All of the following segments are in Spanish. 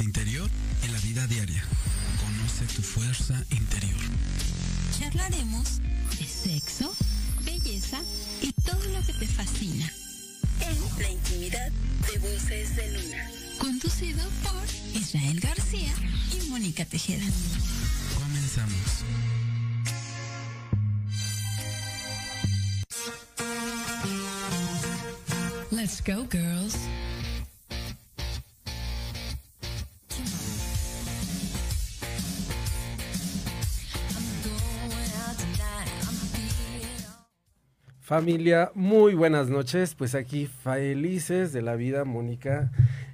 Interior en la vida diaria. Conoce tu fuerza interior. Charlaremos de sexo, belleza y todo lo que te fascina. En la intimidad de Voces de Luna. Conducido por Israel García y Mónica Tejeda. Comenzamos. Let's go, girls. Familia, muy buenas noches. Pues aquí felices de la vida, Mónica,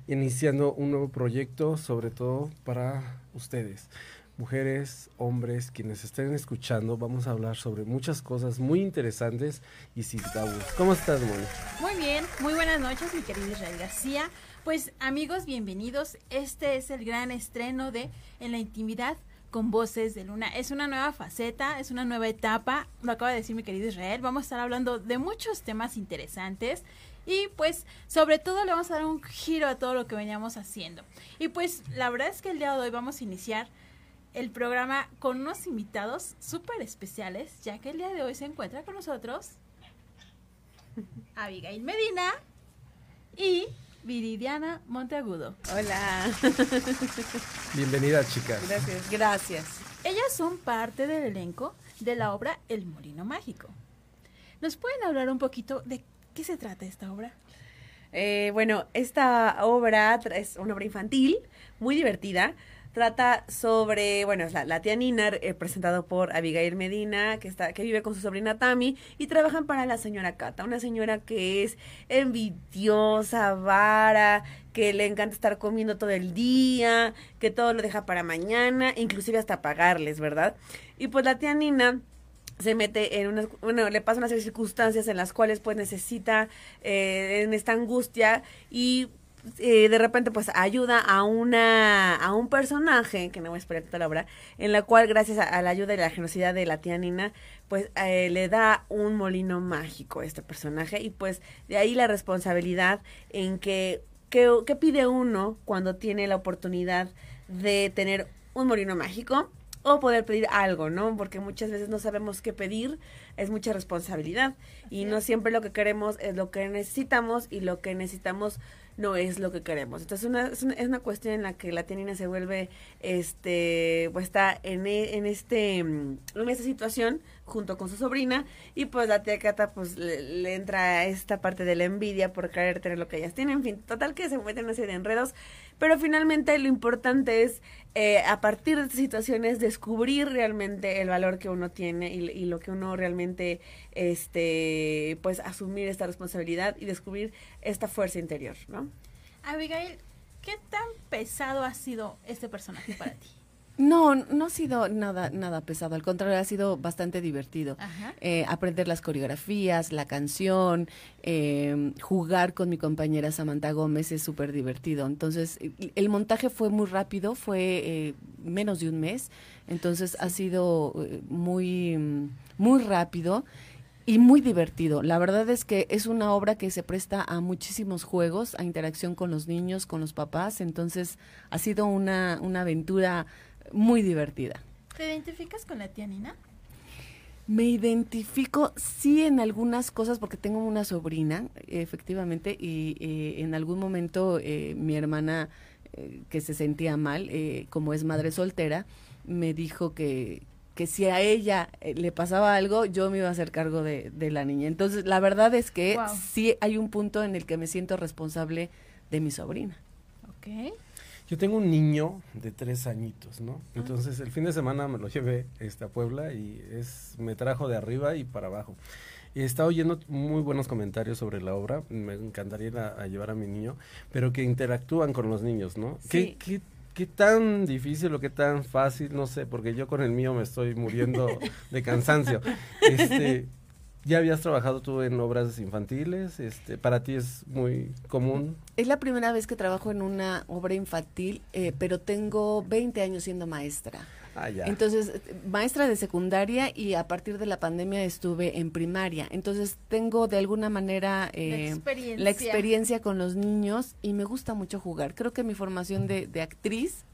iniciando un nuevo proyecto, sobre todo para ustedes, mujeres, hombres, quienes estén escuchando. Vamos a hablar sobre muchas cosas muy interesantes y sin tabús. ¿Cómo estás, Mónica? Muy bien, muy buenas noches, mi querido Israel García. Pues amigos, bienvenidos. Este es el gran estreno de En la Intimidad con Voces de Luna. Es una nueva faceta, es una nueva etapa, lo acaba de decir mi querido Israel. Vamos a estar hablando de muchos temas interesantes y pues sobre todo le vamos a dar un giro a todo lo que veníamos haciendo. Y pues la verdad es que el día de hoy vamos a iniciar el programa con unos invitados súper especiales, ya que el día de hoy se encuentra con nosotros Abigail Medina y Viridiana Monteagudo. Hola. Bienvenida, chicas. Gracias. Gracias. Ellas son parte del elenco de la obra El Molino Mágico. ¿Nos pueden hablar un poquito de qué se trata esta obra? Eh, bueno, esta obra es una obra infantil muy divertida Trata sobre, bueno, es la, tía Nina, eh, presentado por Abigail Medina, que, está, que vive con su sobrina Tami, y trabajan para la señora Cata, una señora que es envidiosa, vara, que le encanta estar comiendo todo el día, que todo lo deja para mañana, inclusive hasta pagarles, ¿verdad? Y pues la tía Nina se mete en una, bueno, le pasa una serie de circunstancias en las cuales pues necesita eh, en esta angustia y eh, de repente pues ayuda a una a un personaje que no voy a esperar toda la obra en la cual gracias a, la ayuda y la generosidad de la tía Nina pues eh, le da un molino mágico a este personaje. Y pues de ahí la responsabilidad en que qué pide uno cuando tiene la oportunidad de tener un molino mágico o poder pedir algo, ¿no? Porque muchas veces no sabemos qué pedir, es mucha responsabilidad. Y no siempre lo que queremos es lo que necesitamos y lo que necesitamos no es lo que queremos. Entonces una, es, una, es una cuestión en la que la tianina se vuelve, este, pues está en, e, en este, mm, en esta situación junto con su sobrina y pues la tía Cata pues le, entra a esta parte de la envidia por querer tener lo que ellas tienen, en fin, total que se meten una serie de enredos, pero finalmente lo importante es eh, a partir de estas situaciones descubrir realmente el valor que uno tiene y, y lo que uno realmente, este, pues asumir esta responsabilidad y descubrir esta fuerza interior, ¿no? Abigail, ¿qué tan pesado ha sido este personaje para ti? No, no ha sido nada, nada pesado, al contrario, ha sido bastante divertido. Eh, aprender las coreografías, la canción, eh, jugar con mi compañera Samantha Gómez es súper divertido. Entonces, el montaje fue muy rápido, fue eh, menos de un mes, entonces ha sido muy, muy rápido y muy divertido. La verdad es que es una obra que se presta a muchísimos juegos, a interacción con los niños, con los papás, entonces ha sido una, una aventura muy divertida. ¿Te identificas con la tía Nina? Me identifico, sí, en algunas cosas, porque tengo una sobrina, efectivamente, y eh, en algún momento eh, mi hermana, eh, que se sentía mal, como es madre soltera, me dijo que, que si a ella le pasaba algo, yo me iba a hacer cargo de, de la niña. Entonces, la verdad es que sí hay un punto en el que me siento responsable de mi sobrina. Ok. Yo tengo un niño de tres añitos, ¿no? Ah. Entonces el fin de semana me lo llevé este, a Puebla y es me trajo de arriba y para abajo. Y estado oyendo muy buenos comentarios sobre la obra, me encantaría a, llevar a mi niño, pero que interactúan con los niños, ¿no? Sí. ¿Qué, qué, tan difícil o qué tan fácil? No sé, porque yo con el mío me estoy muriendo de cansancio. Este, ¿Ya habías trabajado tú en obras infantiles? Este, ¿Para ti es muy común? Es la primera vez que trabajo en una obra infantil, eh, pero tengo 20 años siendo maestra. Ah, ya. Entonces, maestra de secundaria y a partir de la pandemia estuve en primaria. Entonces, tengo de alguna manera eh, la, experiencia. con los niños y me gusta mucho jugar. Creo que mi formación de, de actriz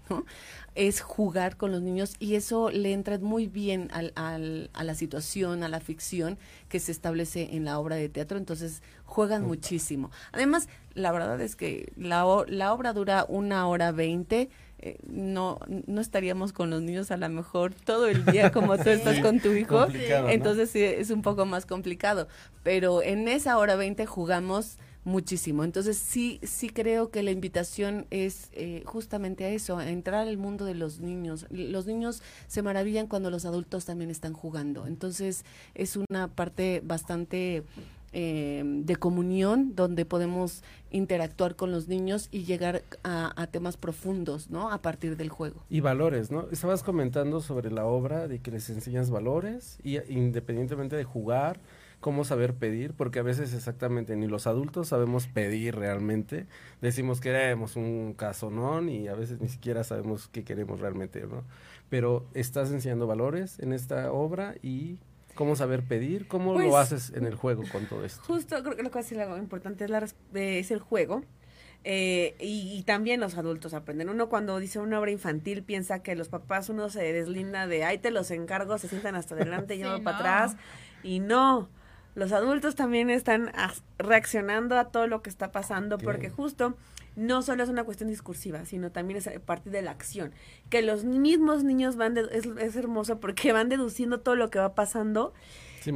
es jugar con los niños y eso le entra muy bien al, al, a la situación, a la ficción que se establece en la obra de teatro, entonces juegan muchísimo. Además, la verdad es que la, la obra dura una hora veinte, eh, no, no estaríamos con los niños a lo mejor todo el día como tú estás con tu hijo, entonces sí, es un poco más complicado, pero en esa hora veinte jugamos muchísimo. Entonces sí, sí creo que la invitación es eh, justamente a eso, a entrar al mundo de los niños. Los niños se maravillan cuando los adultos también están jugando. Entonces es una parte bastante eh, de comunión donde podemos interactuar con los niños y llegar a, temas profundos, ¿no? A partir del juego. Y valores, ¿no? Estabas comentando sobre la obra de que les enseñas valores y independientemente de jugar, cómo saber pedir, porque a veces exactamente ni los adultos sabemos pedir realmente. Decimos que queremos un casonón y a veces ni siquiera sabemos qué queremos realmente, ¿no? Pero estás enseñando valores en esta obra y cómo saber pedir, cómo lo pues, haces en el juego con todo esto. Justo, creo que lo que es algo importante es, la, es el juego. Eh, y, también los adultos aprenden. Uno cuando dice una obra infantil piensa que los papás uno se deslinda de, ay, te los encargo, se sientan hasta adelante y yo para atrás. Y no, los adultos también están reaccionando a todo lo que está pasando porque justo no solo es una cuestión discursiva, sino también es parte de la acción. Que los mismos niños van, de, es, hermoso porque van deduciendo todo lo que va pasando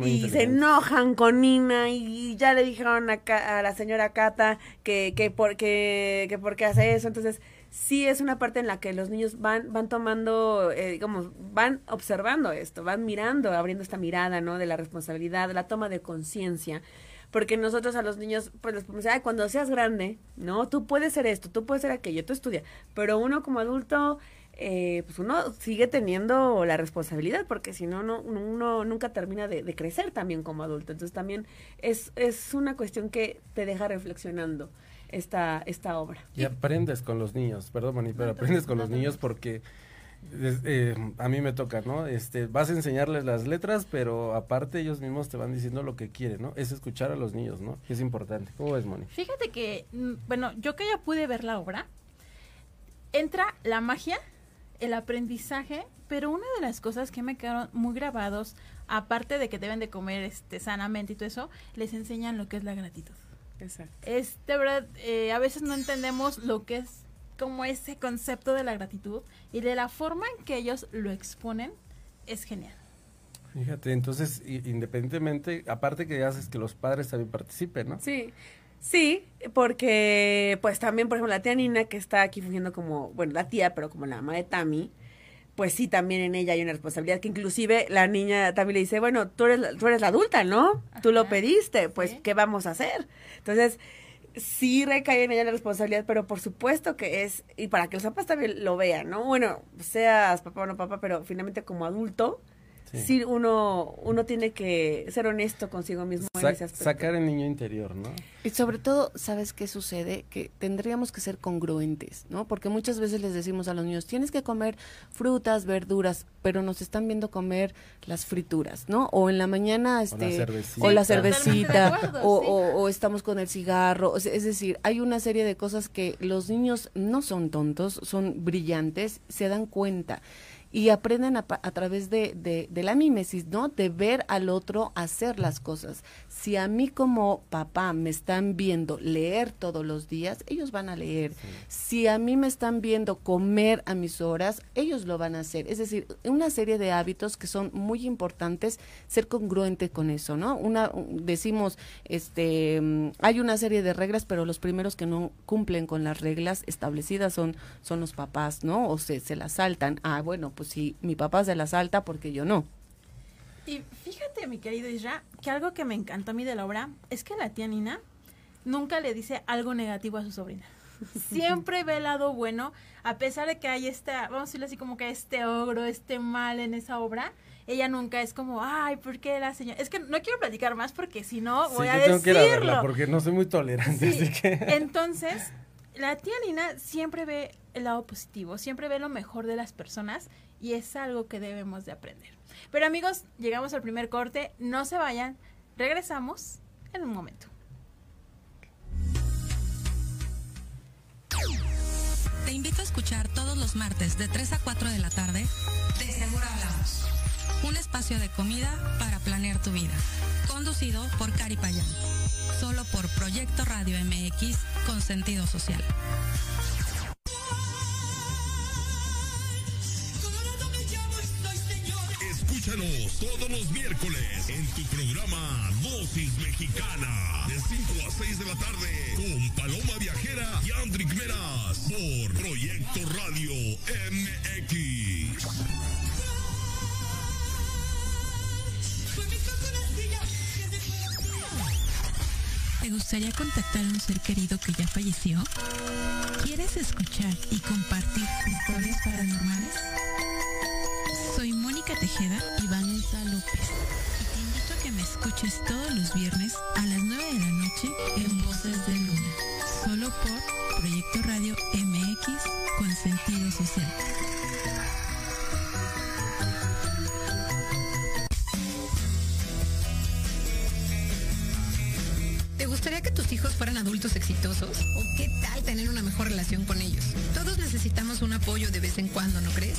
y se enojan con Nina y ya le dijeron a, a la señora Cata que, que, por, que, que por qué hace eso. Entonces, sí es una parte en la que los niños van, van tomando, eh, digamos, van observando esto, van mirando, abriendo esta mirada, ¿no? De la responsabilidad, de la toma de conciencia. Porque nosotros a los niños, pues les podemos decir, cuando seas grande, ¿no? Tú puedes ser esto, tú puedes ser aquello, tú estudia. Pero uno como adulto, eh, pues uno sigue teniendo la responsabilidad, porque si no, no uno nunca termina de, de, crecer también como adulto. Entonces también es, es una cuestión que te deja reflexionando esta, esta obra. Y aprendes con los niños, perdón, Moni, pero aprendes con los niños porque eh, a mí me toca, ¿no? Este, vas a enseñarles las letras, pero aparte ellos mismos te van diciendo lo que quieren, ¿no? Es escuchar a los niños, ¿no? Es importante. ¿Cómo ves, Moni? Fíjate que, mm, bueno, yo que ya pude ver la obra, entra la magia, el aprendizaje, pero una de las cosas que me quedaron muy grabados, aparte de que deben de comer este sanamente y todo eso, les enseñan lo que es la gratitud. Exacto. Es de verdad, eh, a veces no entendemos lo que es como ese concepto de la gratitud y de la forma en que ellos lo exponen es genial. Fíjate, entonces, independientemente, aparte que haces que los padres también participen, ¿no? Sí, sí, porque pues también, por ejemplo, la tía Nina, que está aquí fungiendo como, bueno, la tía, pero como la mamá de Tami, pues sí, también en ella hay una responsabilidad que inclusive la niña también le dice, bueno, tú eres, tú eres la adulta, ¿no? Tú lo pediste, pues, ¿qué vamos a hacer? Entonces, sí recae en ella la responsabilidad, pero por supuesto que es, y para que los papás también lo vean, ¿no? Bueno, seas papá o no papá, pero finalmente como adulto, sí, uno, uno tiene que ser honesto consigo mismo en ese aspecto. Sacar el niño interior, ¿no? Y sobre todo, ¿sabes qué sucede? Que tendríamos que ser congruentes, ¿no? Porque muchas veces les decimos a los niños, tienes que comer frutas, verduras, pero nos están viendo comer las frituras, ¿no? O en la mañana, este, o la cervecita, o, o, estamos con el cigarro. Es decir, hay una serie de cosas que los niños no son tontos, son brillantes, se dan cuenta y aprenden a, a través de, de, de, la mímesis, ¿no? De ver al otro hacer las cosas. Si a mí como papá me están viendo leer todos los días, ellos van a leer. Si a mí me están viendo comer a mis horas, ellos lo van a hacer. Es decir, una serie de hábitos que son muy importantes, ser congruente con eso, ¿no? Una, decimos, este, mm, hay una serie de reglas, pero los primeros que no cumplen con las reglas establecidas son, son los papás, ¿no? O se, se las saltan. Ah, bueno, pues si mi papá se la salta, porque yo no. Y fíjate, mi querido Isra, que algo que me encantó a mí de la obra es que la tía Nina nunca le dice algo negativo a su sobrina. Siempre ve el lado bueno, a pesar de que hay esta, vamos a decirlo así como que este ogro, este mal en esa obra, ella nunca es como, ay, ¿por qué la señora? Es que no quiero platicar más porque si no voy a tengo decirlo. Que ir a verla porque no soy muy tolerante, así que... Entonces, la tía Nina siempre ve el lado positivo, siempre ve lo mejor de las personas y es algo que debemos de aprender. Pero amigos, llegamos al primer corte, no se vayan, regresamos en un momento. Te invito a escuchar todos los martes de 3 a 4 de la tarde. De Seguro Hablamos. Un espacio de comida para planear tu vida. Conducido por Cari Payán. Solo por Proyecto Radio MX con sentido social. Todos los miércoles en tu programa Dosis Mexicana de 5 a 6 de la tarde con Paloma Viajera y Andrick Meras por Proyecto Radio MX. ¿Te gustaría contactar a un ser querido que ya falleció? ¿Quieres escuchar y compartir historias paranormales? Tejeda y Vanessa López. Y te invito a que me escuches todos los viernes a las 9 de la noche en Voces de Luna. Solo por Proyecto Radio MX con sentido social. ¿Te gustaría que tus hijos fueran adultos exitosos? ¿O qué tal tener una mejor relación con ellos? Todos necesitamos un apoyo de vez en cuando, ¿no crees?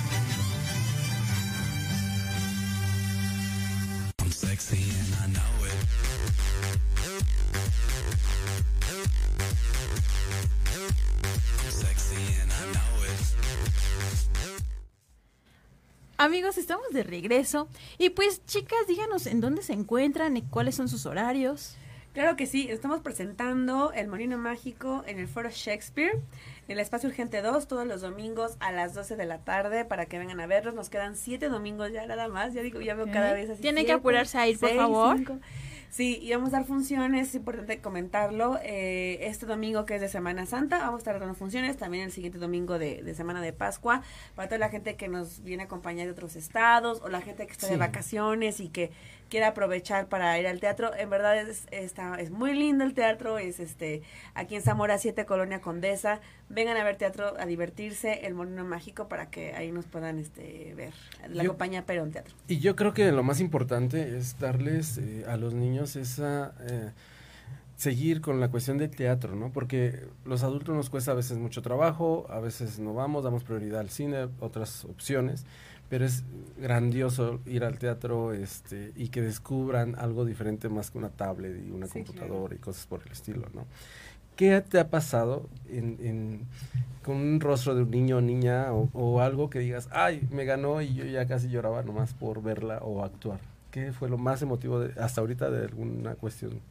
Amigos, estamos de regreso. Y pues, chicas, díganos en dónde se encuentran y cuáles son sus horarios. Claro que sí, estamos presentando El Molino Mágico en el Foro Shakespeare, en el Espacio Urgente 2, todos los domingos a las 12 de la tarde para que vengan a verlos. Nos quedan siete domingos ya nada más, ya digo, ya veo cada vez así. Tienen que apurarse a ir, por favor. Sí, y vamos a dar funciones, es importante comentarlo. Eh, este domingo que es de Semana Santa, vamos a estar dando funciones, también el siguiente domingo de, de Semana de Pascua, para toda la gente que nos viene a acompañar de otros estados o la gente que está de vacaciones y que quiera aprovechar para ir al teatro. En verdad es, está, es muy lindo el teatro, es este aquí en Zamora 7, Colonia Condesa. Vengan a ver teatro, a divertirse, el Molino Mágico, para que ahí nos puedan este ver. La Yo- compañía Perón Teatro. Y yo creo que lo más importante es darles eh, a los niños esa... eh, seguir con la cuestión del teatro, ¿no? Porque los adultos nos cuesta a veces mucho trabajo, a veces no vamos, damos prioridad al cine, otras opciones, pero es grandioso ir al teatro este, y que descubran algo diferente más que una tablet y una Sí, computadora y cosas por el estilo, ¿no? ¿Qué te ha pasado en, en- con un rostro de un niño o niña o, o algo que digas, ay, me ganó y yo ya casi lloraba nomás por verla o actuar? ¿Qué fue lo más emotivo de- hasta ahorita de alguna cuestión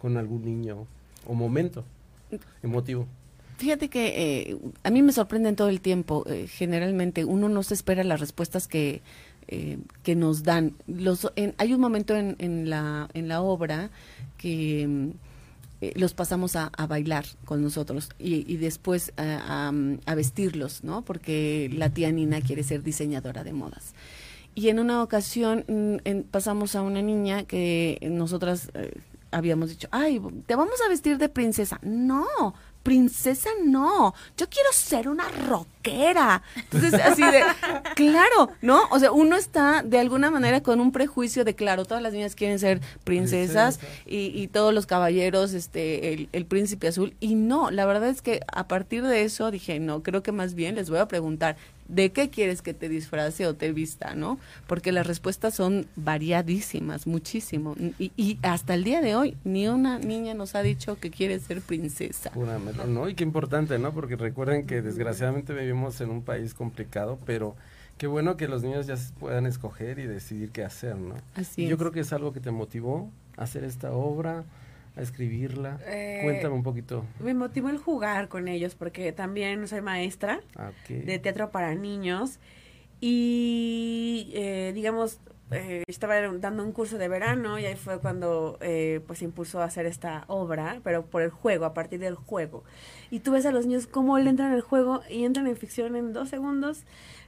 con algún niño o momento emotivo? Fíjate que eh, a mí me sorprenden todo el tiempo. eh, generalmente uno no se espera las respuestas que, eh, que nos dan. Los, en- hay un momento en, en, la, en la obra que mm, eh, los pasamos a, a bailar con nosotros y, y después a, a, vestirlos, ¿no? Porque la tía Nina quiere ser diseñadora de modas. Y en una ocasión mm, pasamos a una niña que nosotras habíamos dicho, ay, te vamos a vestir de princesa. No, princesa no, yo quiero ser una rockera. Entonces, así de, claro, ¿no? O sea, uno está de alguna manera con un prejuicio de, claro, todas las niñas quieren ser princesas Princesa. y, y todos los caballeros, este, el, el príncipe azul. Y no, la verdad es que a partir de eso dije, no, creo que más bien les voy a preguntar, ¿de qué quieres que te disfrace o te vista, no? Porque las respuestas son variadísimas, muchísimo. Y, y hasta el día de hoy, ni una niña nos ha dicho que quiere ser princesa. ¿no? Y qué importante, ¿no? Porque recuerden que desgraciadamente vivimos en un país complicado, pero qué bueno que los niños ya puedan escoger y decidir qué hacer, ¿no? Así Y yo es. creo que es algo que te motivó a hacer esta obra, a escribirla. Eh, Cuéntame un poquito. Me motivó el jugar con ellos porque también soy maestra Ah, ok. de teatro para niños y eh, digamos eh, estaba dando un curso de verano y ahí fue cuando eh, pues impulsó a hacer esta obra pero por el juego a partir del juego. Y tú ves a los niños cómo le entran al juego y entran en ficción en dos segundos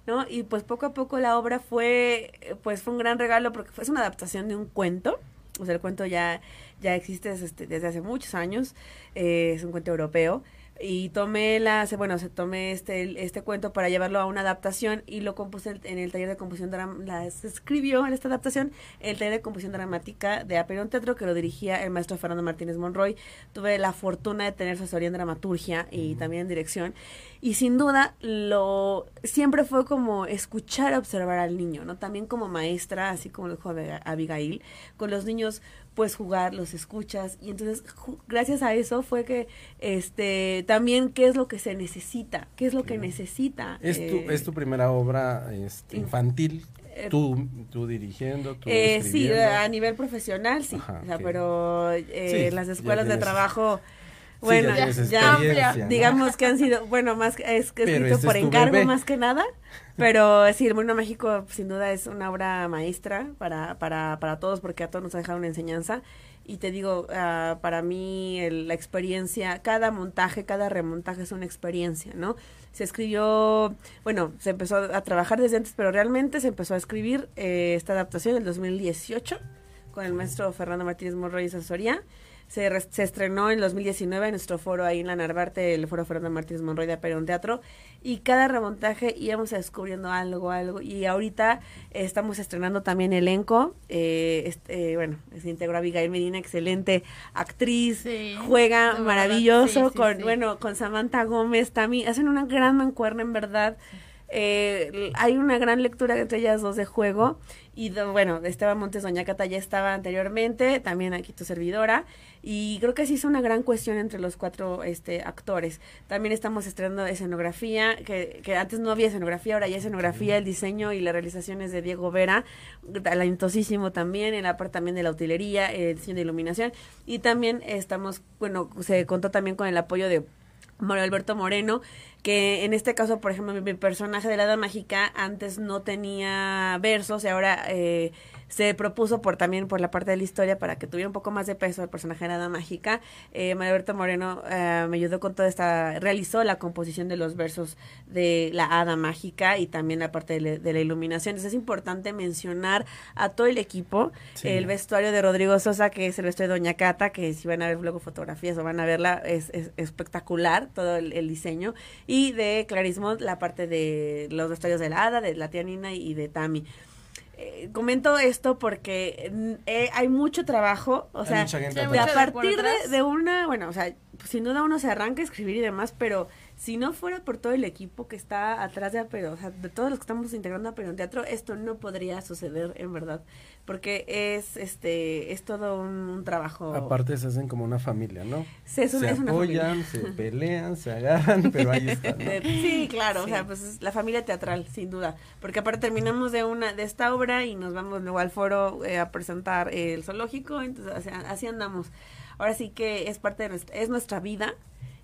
no y pues poco a poco la obra fue eh, pues fue un gran regalo porque fue una adaptación de un cuento. O sea el cuento ya ya existe este, desde hace muchos años eh, es un cuento europeo y tomé la, se- bueno, se tomé este, este cuento para llevarlo a una adaptación y lo compuse en el taller de composición dram- la se escribió en esta adaptación el taller de composición dramática de Aperón Teatro que lo dirigía el maestro Fernando Martínez Monroy. Tuve la fortuna de tener su asesoría en dramaturgia y también en dirección y sin duda lo siempre fue como escuchar, observar al niño, ¿no? También como maestra, así como lo dijo Abiga- Abigail, con los niños puedes jugar, los escuchas y entonces gracias a eso fue que este también qué es lo que se necesita, qué es lo que necesita. Es, eh, tu, es tu primera obra este, in- infantil, eh, tú, tú dirigiendo, tú eh, sí, a nivel profesional sí, Ajá, o sea, pero eh, Sí, las escuelas de trabajo Sí, bueno, ya digamos que han sido, bueno, más que- es que escrito este por encargo bebé. más que nada, pero sí, el Mágico sin duda es una obra maestra para, para, para todos porque a todos nos ha dejado una enseñanza y te digo, ah, para mí la experiencia, cada montaje, cada remontaje es una experiencia, ¿no? Se escribió, bueno, se empezó a trabajar desde antes, pero realmente se empezó a escribir eh, esta adaptación en el 2018 con el maestro Fernando Martínez Monroy y su asesoría. Se, re- se estrenó en el 2019 en nuestro foro ahí en la Narvarte, el foro Fernando Martínez Monroy de Aperón Teatro. Y cada remontaje íbamos descubriendo algo, algo. Y ahorita estamos estrenando también elenco. Eh, este, eh, bueno, se integró Abigail Medina, excelente actriz. Sí, juega verdad, maravilloso sí, sí, con, bueno, con Samantha Gómez también. Hacen una gran mancuerna, en verdad. Eh, hay una gran lectura entre ellas dos de juego. Y bueno, Esteban Montes Doña Cata ya estaba anteriormente, también aquí tu servidora. Y creo que se hizo una gran cuestión entre los cuatro este, actores. También estamos estrenando escenografía, que, que antes no había escenografía, ahora ya escenografía, el diseño y la realización es de Diego Vera, talentosísimo también, en la parte también de la utilería, el diseño de iluminación. Y también estamos, bueno, se contó también con el apoyo de Mario Alberto Moreno, que en este caso, por ejemplo, mi, personaje de la Hada Mágica antes no tenía versos y ahora eh, se propuso por también por la parte de la historia para que tuviera un poco más de peso el personaje de la Hada Mágica. Eh, María Moreno eh, me ayudó con toda esta, realizó la composición de los versos de la Hada Mágica y también la parte de, la iluminación. Entonces es importante mencionar a todo el equipo, el vestuario de Rodrigo Sosa, que es el vestuario de Doña Cata, que si van a ver luego fotografías o van a verla, es, espectacular todo el, diseño y de Clarismo la parte de los vestuarios de la hada, de la tía Nina y de Tami. Eh, comento esto porque eh, hay mucho trabajo, o sea, a partir de, una, bueno, o sea, sin duda uno se arranca a escribir y demás, pero si no fuera por todo el equipo que está atrás de Apero, o sea, de todos los que estamos integrando a Apero en Teatro, esto no podría suceder en verdad, porque es este es todo un, trabajo. Aparte se hacen como una familia, ¿no? se apoyan, se pelean, se agarran, pero ahí están. Sí, claro, o sea, pues es la familia teatral, sin duda, porque aparte terminamos de una de esta obra y nos vamos luego al foro eh, a presentar el zoológico, entonces así andamos. Ahora sí que es parte de nuestra, es nuestra vida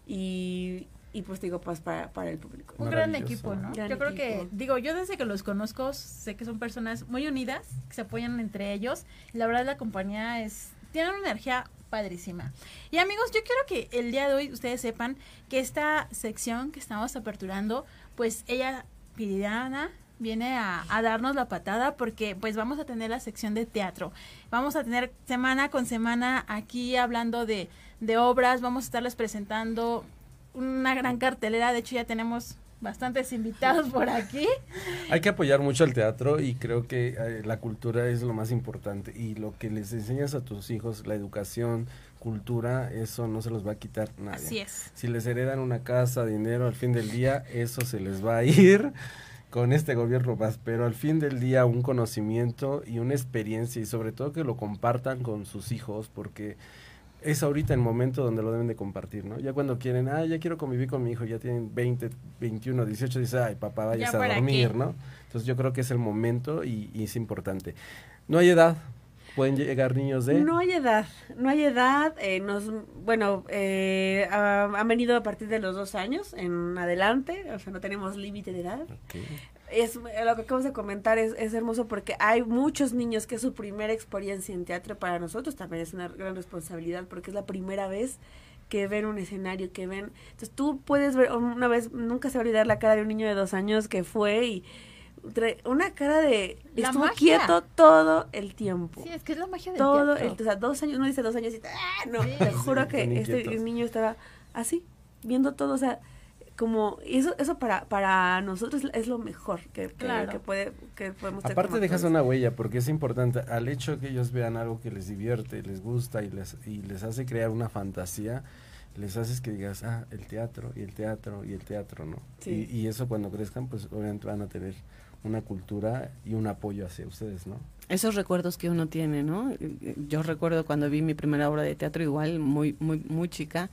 y, y pues digo, pues para, para el público. Un gran equipo, ¿no? yo creo que, digo, yo desde que los conozco sé que son personas muy unidas, que se apoyan entre ellos. Y la verdad la compañía es, tiene una energía padrísima. Y amigos, yo quiero que el día de hoy ustedes sepan que esta sección que estamos aperturando, pues ella, Piriana, viene a, a, darnos la patada porque pues vamos a tener la sección de teatro. Vamos a tener semana con semana aquí hablando de, de obras, vamos a estarles presentando una gran cartelera, de hecho ya tenemos bastantes invitados por aquí. Hay que apoyar mucho al teatro y creo que eh, la cultura es lo más importante y lo que les enseñas a tus hijos, la educación, cultura, eso no se los va a quitar nadie. Así es. Si les heredan una casa, dinero al fin del día, eso se les va a ir con este gobierno más, pero al fin del día un conocimiento y una experiencia y sobre todo que lo compartan con sus hijos porque es ahorita el momento donde lo deben de compartir, ¿no? Ya cuando quieren, ah, ya quiero convivir con mi hijo, ya tienen 20, 21, 18, dice, ay, papá, vayas a dormir, ¿no? Entonces yo creo que es el momento y, es importante. No hay edad, pueden llegar niños de... No hay edad, no hay edad, eh, nos, bueno, eh, han venido a partir de los dos años en adelante, o sea, no tenemos límite de edad es lo que acabamos de comentar es, es, hermoso porque hay muchos niños que es su primera experiencia en teatro para nosotros también es una gran responsabilidad porque es la primera vez que ven un escenario que ven entonces tú puedes ver una vez nunca se va a olvidar la cara de un niño de dos años que fue y una cara de estuvo quieto todo el tiempo. Sí es que es la magia del todo teatro. El, o sea dos años no dice dos años y ah, no te juro que este niño estaba así viendo todo o sea como eso eso para para nosotros es lo mejor que, que, puede que podemos tener aparte dejas una huella porque es importante al hecho que ellos vean algo que les divierte les gusta y les y les hace crear una fantasía les haces que digas ah el teatro y el teatro y el teatro no y, y eso cuando crezcan pues obviamente van a tener una cultura y un apoyo hacia ustedes no esos recuerdos que uno tiene no yo recuerdo cuando vi mi primera obra de teatro igual muy muy muy chica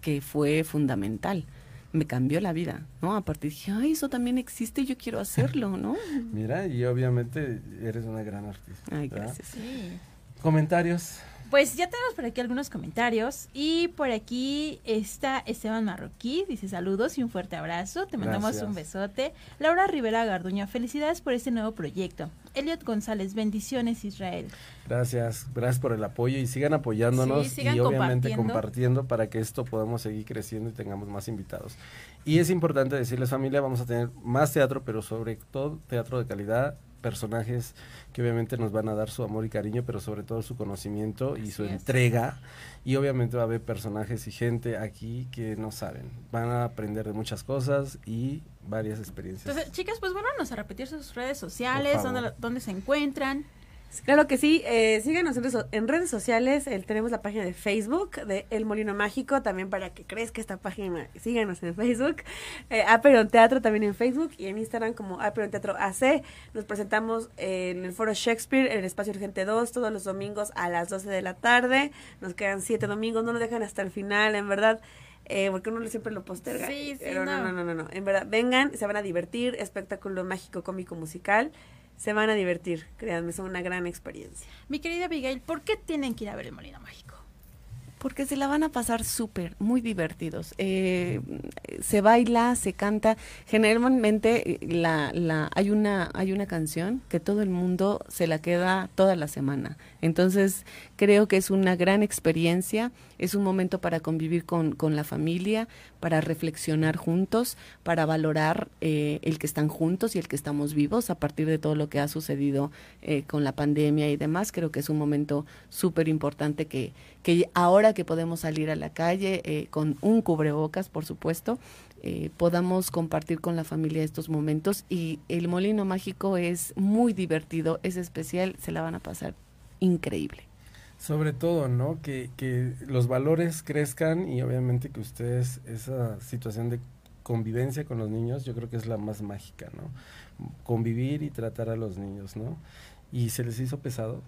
que fue fundamental me cambió la vida, ¿no? A partir dije, ay, eso también existe, yo quiero hacerlo, ¿no? Mira, y obviamente eres una gran artista. Ay, gracias. Sí. Comentarios. Pues ya tenemos por aquí algunos comentarios y por aquí está Esteban Marroquí, dice saludos y un fuerte abrazo, te mandamos un besote. Laura Rivera Garduña, felicidades por este nuevo proyecto. Eliot González, bendiciones Israel. Gracias, gracias por el apoyo y sigan apoyándonos y obviamente compartiendo para que esto podamos seguir creciendo y tengamos más invitados. Y es importante decirles familia, vamos a tener más teatro, pero sobre todo teatro de calidad personajes que obviamente nos van a dar su amor y cariño, pero sobre todo su conocimiento y su entrega. Y obviamente va a haber personajes y gente aquí que no saben. Van a aprender de muchas cosas y varias experiencias. Entonces, chicas, pues bueno, nos a repetir sus redes sociales, dónde, dónde se encuentran. Claro que sí, eh, síganos en, redes sociales, tenemos la página de Facebook de El Molino Mágico, también para que crezca esta página, síganos en Facebook, eh, Aperon Teatro también en Facebook y en Instagram como Aperon Teatro AC, nos presentamos en el Foro Shakespeare, en el Espacio Urgente 2, todos los domingos a las 12 de la tarde, nos quedan siete domingos, no nos dejan hasta el final, en verdad, eh, porque uno siempre lo posterga. Sí, sí, pero no, no, no, no, no, en verdad, vengan, se van a divertir, espectáculo mágico, cómico, musical, se van a divertir, créanme, es una gran experiencia. Mi querida Abigail, ¿por qué tienen que ir a ver el Molino Mágico? Porque se la van a pasar súper, muy divertidos. Eh, se baila, se canta. Generalmente eh, la, la, hay, una, hay una canción que todo el mundo se la queda toda la semana. Entonces creo que es una gran experiencia, es un momento para convivir con, con la familia, para reflexionar juntos, para valorar eh, el que están juntos y el que estamos vivos a partir de todo lo que ha sucedido eh, con la pandemia y demás. Creo que es un momento súper importante que, que ahora que podemos salir a la calle eh, con un cubrebocas, por supuesto, eh, podamos compartir con la familia estos momentos. Y el Molino Mágico es muy divertido, es especial, se la van a pasar increíble. Sobre todo, ¿no? Que, que los valores crezcan y obviamente que ustedes, esa situación de convivencia con los niños, yo creo que es la más mágica, ¿no? Convivir y tratar a los niños, ¿no? ¿Y se les hizo pesado?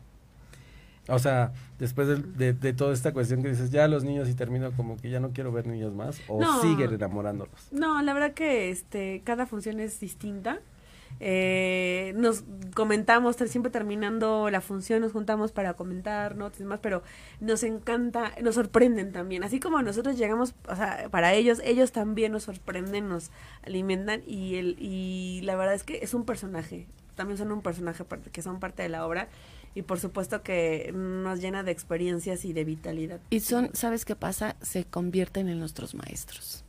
O sea, después de, de, de, toda esta cuestión que dices, ya los niños y termino como que ya no quiero ver niños más, o No. siguen enamorándolos. No, la verdad que este cada función es distinta. Eh, nos comentamos, siempre terminando la función, nos juntamos para comentar notas y demás, pero nos encanta, nos sorprenden también. Así como nosotros llegamos, o sea, para ellos, ellos también nos sorprenden, nos alimentan y, el, y la verdad es que es un personaje. También son un personaje que son parte de la obra y por supuesto que nos llena de experiencias y de vitalidad. Y son, ¿sabes qué pasa? Se convierten en nuestros maestros.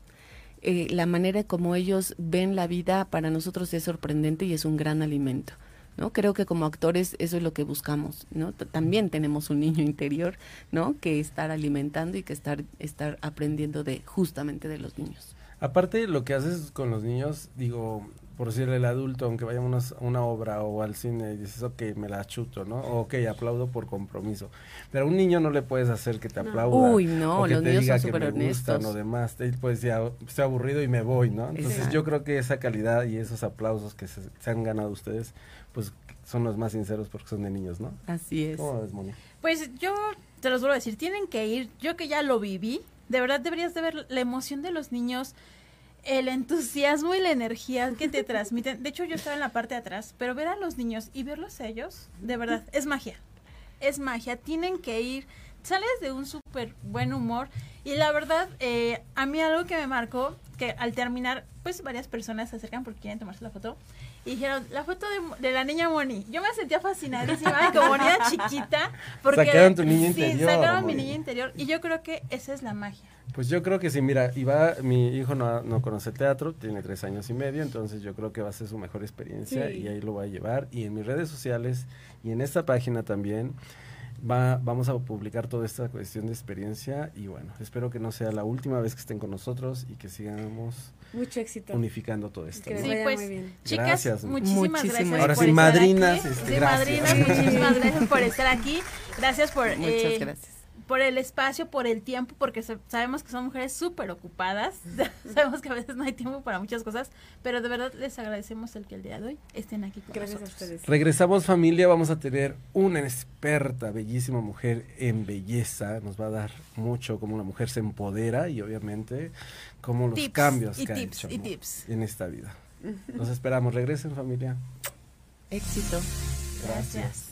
Eh, la manera como ellos ven la vida para nosotros es sorprendente y es un gran alimento. ¿no? Creo que como actores eso es lo que buscamos, ¿no? También tenemos un niño interior, ¿no? Que estar alimentando y que estar, estar aprendiendo de justamente de los niños. Aparte, lo que haces con los niños, digo, por decirle el adulto, aunque vaya a una, obra o al cine y dices, ok, me la chuto, ¿no? O, ok, aplaudo por compromiso. Pero a un niño no le puedes hacer que te No. aplauda. Uy, no, o que los te niños diga son que me súper gustan honestos. o demás. Él puede decir, "Ah, estoy aburrido y me voy, ¿no? Entonces Exacto. yo creo que esa calidad y esos aplausos que se, se han ganado ustedes, pues son los más sinceros porque son de niños, ¿no? Así es. ¿Cómo ves, Moni? Pues yo te los vuelvo a decir, tienen que ir, yo que ya lo viví, de verdad deberías de ver la emoción de los niños, el entusiasmo y la energía que te transmiten. De hecho, yo estaba en la parte de atrás, pero ver a los niños y verlos a ellos, de verdad, es magia. Es magia, tienen que ir, sales de un súper buen humor y la verdad, eh, a mí algo que me marcó, que al terminar, pues varias personas se acercan porque quieren tomarse la foto y dijeron, la foto de, de la niña Moni. Yo me sentía fascinadísima, como niña chiquita. Porque, Sacaron tu niño sí, interior, sacaron mi niña interior. Y yo creo que esa es la magia. Pues yo creo que sí, mira, iba, mi hijo no, no conoce teatro, tiene tres años y medio, entonces yo creo que va a ser su mejor experiencia Sí. y ahí lo va a llevar. Y en mis redes sociales y en esta página también va, vamos a publicar toda esta cuestión de experiencia y bueno, espero que no sea la última vez que estén con nosotros y que sigamos Mucho éxito. unificando todo esto. Que les ¿no? Sí, vaya pues, muy bien. Chicas, Gracias. muchísimas Muchísimas gracias. Ahora por sí, estar madrinas, aquí. este, Sí, gracias. madrinas, muchísimas gracias por estar aquí. Gracias por, Muchas eh, gracias. Por el espacio, por el tiempo, porque sa- sabemos que son mujeres súper ocupadas. sabemos que a veces no hay tiempo para muchas cosas, pero de verdad les agradecemos el que el día de hoy estén aquí con Gracias a ustedes. Regresamos familia, vamos a tener una experta, bellísima mujer en belleza, nos va a dar mucho cómo una mujer se empodera y obviamente cómo los Tips, cambios y que ha tips, hecho y ¿no? tips. en esta vida. Nos esperamos, regresen familia. Éxito. Gracias.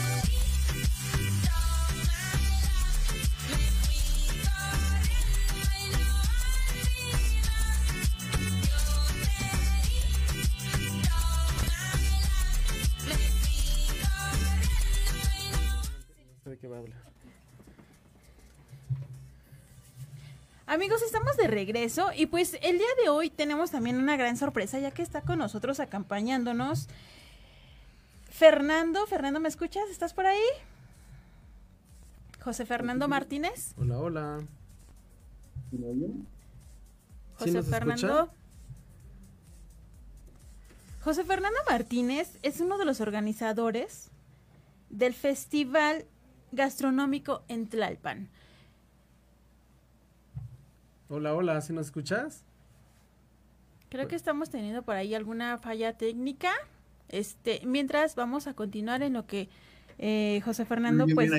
Amigos, estamos de regreso y pues el día de hoy tenemos también una gran sorpresa ya que está con nosotros acompañándonos Fernando. Fernando, ¿me escuchas? ¿Estás por ahí? José Fernando Martínez. Hola, hola. José Fernando. José Fernando Martínez es uno de los organizadores del Festival Gastronómico en Tlalpan. Hola, hola, ¿sí nos escuchas? Creo que estamos teniendo por ahí alguna falla técnica. Este, mientras vamos a continuar en lo que eh, José Fernando pues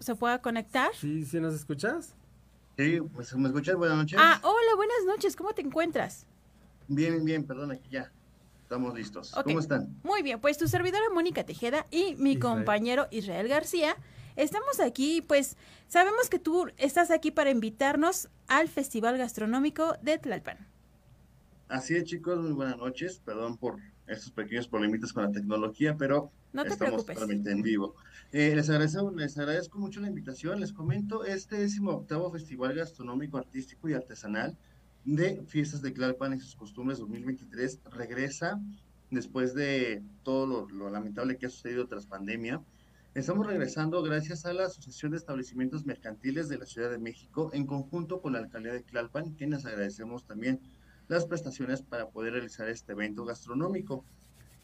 se pueda conectar. Sí, ¿sí nos escuchas? Sí, pues me escuchas, buenas noches. Ah, hola, buenas noches, ¿cómo te encuentras? Bien, bien, perdón, aquí ya. Estamos listos. ¿Cómo están? Muy bien, pues tu servidora Mónica Tejeda y mi compañero Israel García Estamos aquí, pues sabemos que tú estás aquí para invitarnos al Festival Gastronómico de Tlalpan. Así es, chicos, muy buenas noches. Perdón por estos pequeños problemitas con la tecnología, pero no te estamos preocupes. totalmente en vivo. Eh, les, agradezco, les agradezco mucho la invitación. Les comento, este décimo octavo Festival Gastronómico, Artístico y Artesanal de Fiestas de Tlalpan y sus costumbres 2023 regresa después de todo lo, lo lamentable que ha sucedido tras pandemia. Estamos regresando gracias a la Asociación de Establecimientos Mercantiles de la Ciudad de México en conjunto con la Alcaldía de Tlalpan, quienes agradecemos también las prestaciones para poder realizar este evento gastronómico.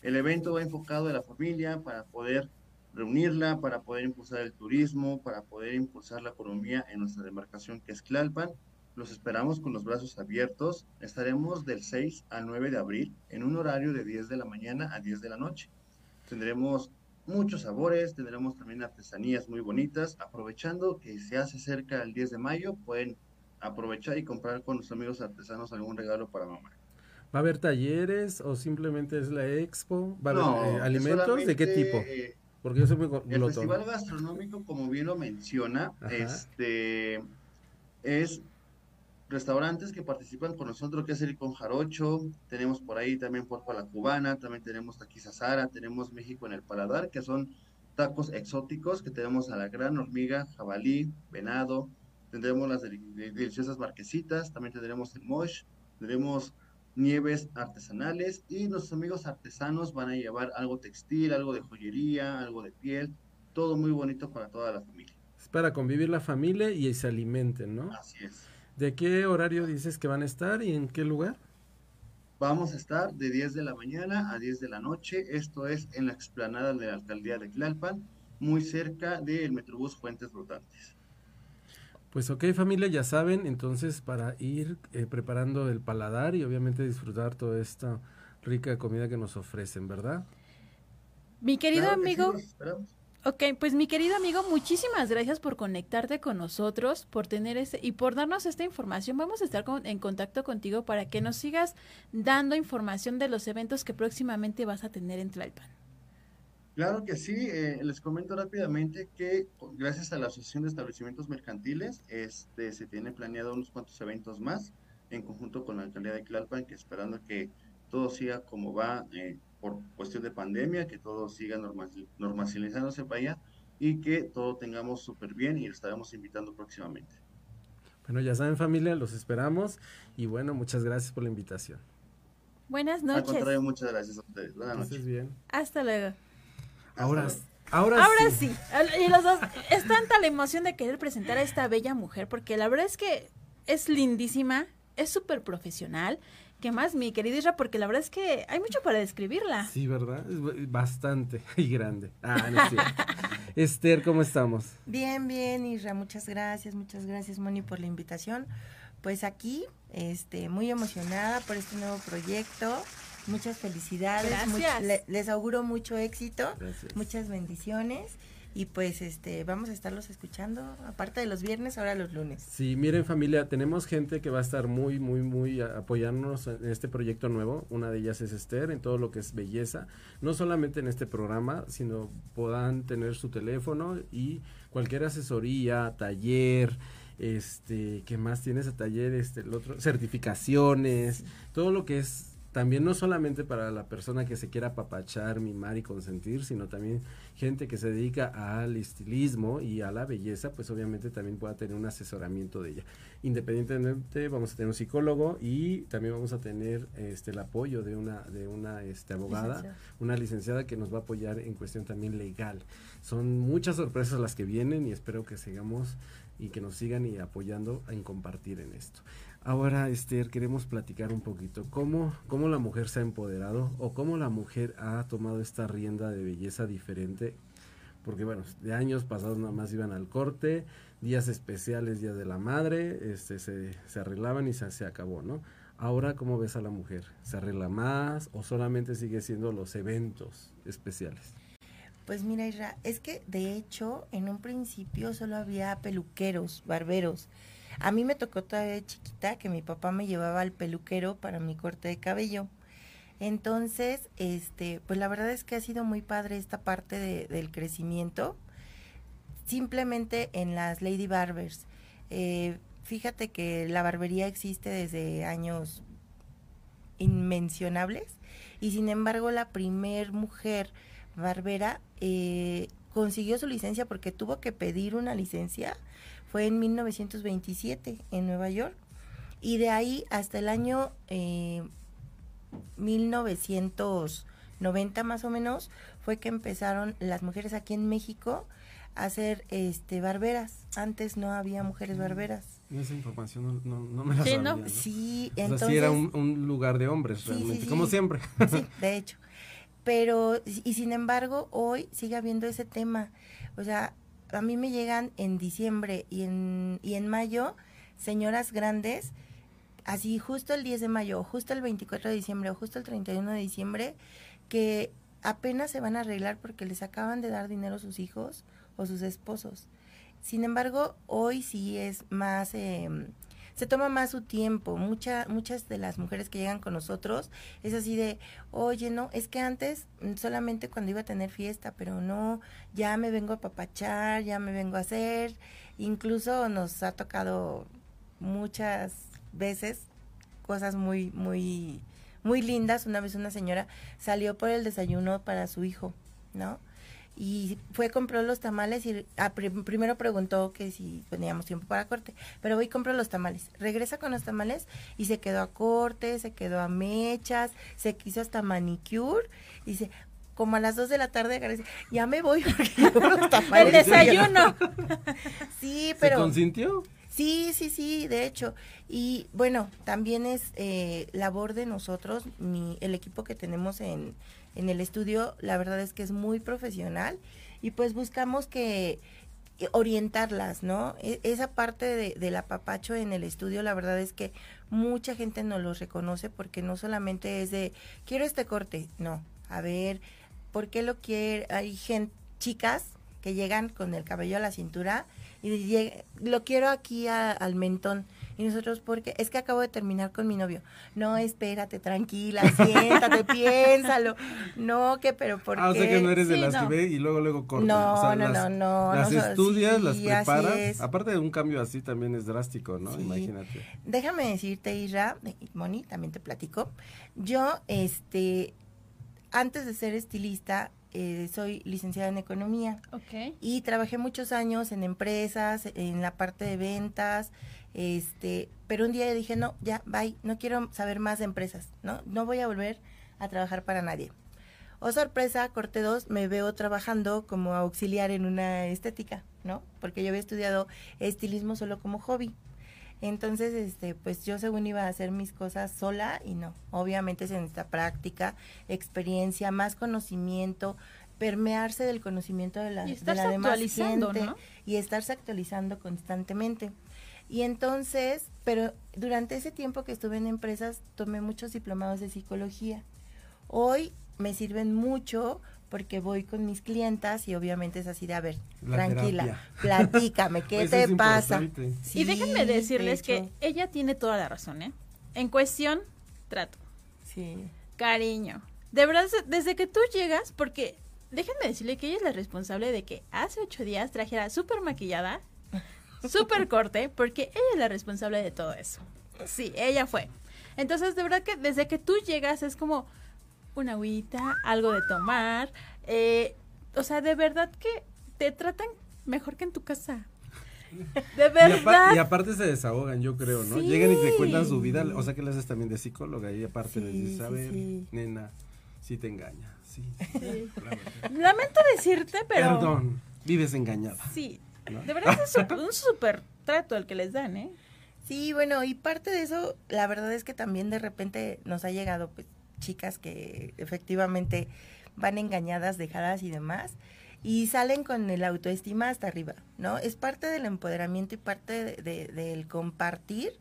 El evento va enfocado a la familia para poder reunirla, para poder impulsar el turismo, para poder impulsar la economía en nuestra demarcación que es Tlalpan. Los esperamos con los brazos abiertos. Estaremos del 6 al 9 de abril en un horario de 10 de la mañana a 10 de la noche. Tendremos muchos sabores, tendremos también artesanías muy bonitas, aprovechando que se hace cerca el 10 de mayo, pueden aprovechar y comprar con nuestros amigos artesanos algún regalo para mamá. ¿Va a haber talleres o simplemente es la expo? ¿Va a haber eh, alimentos? ¿De qué tipo? Eh, Porque yo soy muy El festival gastronómico, como bien lo menciona, este es restaurantes que participan con nosotros, que es el Con Jarocho, tenemos por ahí también Puerto la Cubana, también tenemos Taquiza Sara, tenemos México en el Paladar, que son tacos exóticos, que tenemos a la gran hormiga, jabalí, venado, tendremos las deliciosas marquesitas, también tendremos el mosh, tendremos nieves artesanales y nuestros amigos artesanos van a llevar algo textil, algo de joyería, algo de piel, todo muy bonito para toda la familia. Es para convivir la familia y se alimenten, ¿no? Así es. ¿De qué horario dices que van a estar y en qué lugar? Vamos a estar de 10 de la mañana a 10 de la noche. Esto es en la explanada de la alcaldía de Tlalpan, muy cerca del Metrobús Fuentes Flotantes. Pues ok familia, ya saben, entonces para ir eh, preparando el paladar y obviamente disfrutar toda esta rica comida que nos ofrecen, ¿verdad? Mi querido amigo, Ok, pues mi querido amigo, muchísimas gracias por conectarte con nosotros, por tener ese y por darnos esta información. Vamos a estar en contacto contigo para que nos sigas dando información de los eventos que próximamente vas a tener en Tlalpan. Claro que sí, eh, les comento rápidamente que gracias a la Asociación de Establecimientos Mercantiles este, se tiene planeado unos cuantos eventos más en conjunto con la alcaldía de Tlalpan, que esperando que todo siga como va eh, por cuestión de pandemia, que todo siga normalizándose para allá y que todo tengamos súper bien y lo estaremos invitando próximamente. Bueno, ya saben familia, los esperamos y bueno, muchas gracias por la invitación. Buenas noches. Al contrario, muchas gracias a ustedes. Buenas noches. bien. Hasta luego. Ahora, ahora, ahora sí. Y los dos, es tanta la emoción de querer presentar a esta bella mujer, porque la verdad es que es lindísima, es súper profesional. ¿Qué más, mi querida Isra? Porque la verdad es que hay mucho para describirla. Sí, ¿verdad? Es bastante y grande. Ah, no es Esther, ¿cómo estamos? Bien, bien, Isra. Muchas gracias, muchas gracias, Moni, por la invitación. Pues aquí, este, muy emocionada por este nuevo proyecto. Muchas felicidades. Gracias. les auguro mucho éxito. Muchas bendiciones y pues este vamos a estarlos escuchando aparte de los viernes ahora los lunes. Sí miren familia tenemos gente que va a estar muy muy muy apoyándonos en este proyecto nuevo. Una de ellas es Esther en todo lo que es belleza. No solamente en este programa sino puedan tener su teléfono y cualquier asesoría taller este qué más tienes a taller este el otro certificaciones todo lo que es también no solamente para la persona que se quiera apapachar, mimar y consentir, sino también gente que se dedica al estilismo y a la belleza, pues obviamente también pueda tener un asesoramiento de ella. Independientemente vamos a tener un psicólogo y también vamos a tener este el apoyo de una de una este abogada, una licenciada que nos va a apoyar en cuestión también legal. Son muchas sorpresas las que vienen y espero que sigamos y que nos sigan y apoyando en compartir en esto. Ahora, Esther, queremos platicar un poquito cómo, cómo la mujer se ha empoderado o cómo la mujer ha tomado esta rienda de belleza diferente. Porque, bueno, de años pasados nada más iban al corte, días especiales, días de la madre, este, se, se arreglaban y se, se acabó, ¿no? Ahora, ¿cómo ves a la mujer? ¿Se arregla más o solamente sigue siendo los eventos especiales? Pues mira, Isra, es que de hecho en un principio solo había peluqueros, barberos. A mí me tocó todavía chiquita que mi papá me llevaba al peluquero para mi corte de cabello. Entonces, este, pues la verdad es que ha sido muy padre esta parte de, del crecimiento. Simplemente en las Lady Barbers. Eh, fíjate que la barbería existe desde años inmencionables y sin embargo la primer mujer barbera eh, consiguió su licencia porque tuvo que pedir una licencia fue en 1927 en Nueva York y de ahí hasta el año 1990 eh, más o menos fue que empezaron las mujeres aquí en México a hacer este barberas. Antes no había mujeres mm, barberas. Esa información no, me la sabía. Sí, entonces... era un, lugar de hombres realmente, como siempre. Sí, de hecho. Pero, y sin embargo, hoy sigue habiendo ese tema. O sea, a mí me llegan en diciembre y en, y en mayo señoras grandes, así justo el 10 de mayo, justo el 24 de diciembre, o justo el 31 de diciembre, que apenas se van a arreglar porque les acaban de dar dinero sus hijos o sus esposos. Sin embargo, hoy sí es más... Eh, se toma más su tiempo. Mucha, muchas de las mujeres que llegan con nosotros es así de, oye, no, es que antes mm, solamente cuando iba a tener fiesta, pero no, ya me vengo a papachar, ya me vengo a hacer. Incluso nos ha tocado muchas veces cosas muy, muy, muy lindas. Una vez una señora salió por el desayuno para su hijo, ¿no? Y fue compró los tamales y ah, primero preguntó que si teníamos tiempo para corte, pero hoy compró los tamales. Regresa con los tamales y se quedó a corte, se quedó a mechas, se quiso hasta manicure y dice, como a las dos de la tarde, ya me voy El desayuno. sí, pero... ¿Se consintió? Sí, sí, sí, de hecho. Y bueno, también es eh, labor de nosotros, mi, el equipo que tenemos en, en el estudio, la verdad es que es muy profesional y pues buscamos que eh, orientarlas, ¿no? E, esa parte de, del apapacho en el estudio, la verdad es que mucha gente no lo reconoce porque no solamente es de, quiero este corte, no, a ver, ¿por qué lo quiere? Hay gente, chicas que llegan con el cabello a la cintura y lo quiero aquí al mentón Y nosotros, porque es que acabo de terminar con mi novio. No, espérate, tranquila, siéntate, piénsalo. No, que, pero ¿por Ah, o sea qué? que no eres de las no. que ve y luego, luego corta. No, o sea, no, las, no, no, Las estudias, sí, las preparas. es. Aparte de un cambio así también es drástico, ¿no? Sí. Imagínate. Déjame decirte, Isra, Moni, también te platico. Yo, este, antes de ser estilista, eh, soy licenciada en economía y trabajé muchos años en empresas, en la parte de ventas, este, pero un día dije, no, ya, bye, no quiero saber más de empresas, ¿no? No voy a volver a trabajar para nadie. Oh, sorpresa, corte 2, me veo trabajando como auxiliar en una estética, ¿no? Porque yo había estudiado estilismo solo como hobby. Entonces, este, pues yo según iba a hacer mis cosas sola y no. Obviamente se necesita práctica, experiencia, más conocimiento, permearse del conocimiento de la, Y de estarse la demás actualizando, gente ¿no? y estarse actualizando constantemente. Y entonces, pero durante ese tiempo que estuve en empresas, tomé muchos diplomados de psicología. Hoy me sirven mucho porque voy con mis clientas y obviamente es así de, a ver, La tranquila, terapia. platícame, ¿qué Eso te pasa? y déjenme de decirles que ella tiene toda la razón, ¿eh? En cuestión, trato, Sí. cariño. De verdad, desde que tú llegas, porque déjenme decirle que ella es la responsable de que hace ocho días trajera súper maquillada, súper corte, porque ella es la responsable de todo eso. Sí, ella fue. Entonces, de verdad que desde que tú llegas es como una agüita, algo de tomar. eh, o sea, de verdad que te tratan mejor que en tu casa. De Y, apa- verdad. y aparte se desahogan, yo creo, ¿no? Sí. Llegan y te cuentan su vida, o sea que le haces también de psicóloga y aparte le Sí, dices, a ver, sí. nena, sí te engaña, sí. Lamento decirte, pero. Perdón, vives engañada. Sí. ¿no? De verdad es un súper trato el que les dan, ¿eh? Sí, bueno, y parte de eso, la verdad es que también de repente nos ha llegado, pues, chicas que efectivamente van engañadas, dejadas y demás, y salen con el autoestima hasta arriba, ¿no? Es parte del empoderamiento y parte de- de- del compartir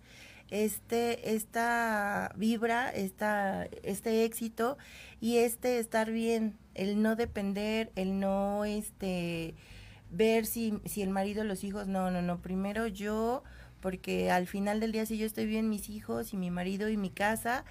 este, esta vibra, esta, este éxito y este estar bien, el no depender, el no, este, ver si, si el marido, los hijos, no, no, no, primero yo, porque al final del día si yo estoy bien, mis hijos y mi marido y mi casa,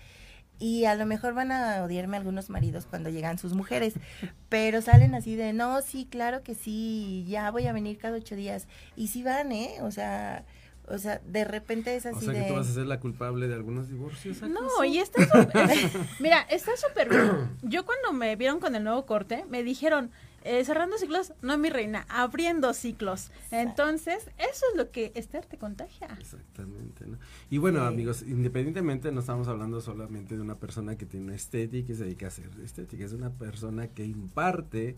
y a lo mejor van a odiarme algunos maridos cuando llegan sus mujeres, pero salen así de, no, sí, claro que sí, ya voy a venir cada ocho días, y sí van, ¿eh? O sea, o sea, de repente es O así sea que de... tú vas a ser la culpable de algunos divorcios. No, y está súper. Mira, está súper bien. Yo cuando me vieron con el nuevo corte, me dijeron, eh, cerrando ciclos, no mi reina, abriendo ciclos. Entonces, eso es lo que Esther te contagia. Exactamente, ¿no? Y bueno, Sí. amigos, independientemente no estamos hablando solamente de una persona que tiene estética y se dedica a hacer estética, es una persona que imparte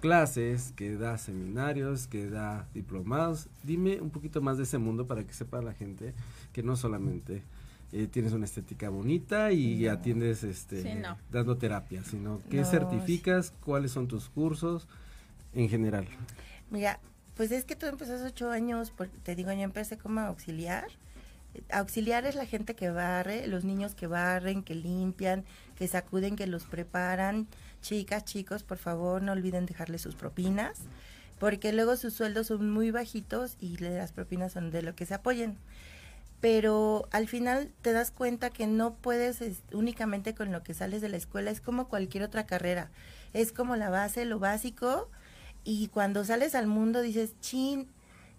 clases, que da seminarios, que da diplomados. Dime un poquito más de ese mundo para que sepa la gente que no solamente eh, tienes una estética bonita y No. atiendes este Sí, no. dando terapia, sino No, certificas, cuáles son tus cursos en general. Mira, pues es que tú empezaste ocho años, porque te digo, yo empecé como auxiliar. Auxiliar es la gente que barre, los niños que barren, que limpian, que sacuden, que los preparan. Chicas, chicos, por favor, no olviden dejarle sus propinas, porque luego sus sueldos son muy bajitos y las propinas son de lo que se apoyen. Pero al final te das cuenta que no puedes es- únicamente con lo que sales de la escuela, es como cualquier otra carrera. Es como la base, lo básico, y cuando sales al mundo dices, chin,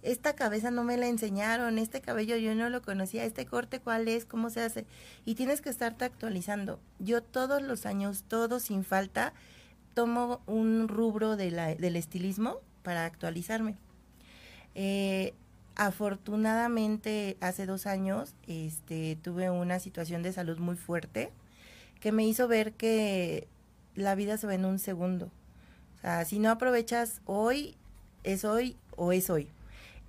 esta cabeza no me la enseñaron, este cabello yo no lo conocía, este corte cuál es, cómo se hace. Y tienes que estarte actualizando. Yo todos los años, todos sin falta, tomo un rubro de la- del estilismo para actualizarme. Eh, afortunadamente, hace dos años, este, tuve una situación de salud muy fuerte que me hizo ver que la vida se ve en un segundo. O sea, si no aprovechas hoy, es hoy o es hoy.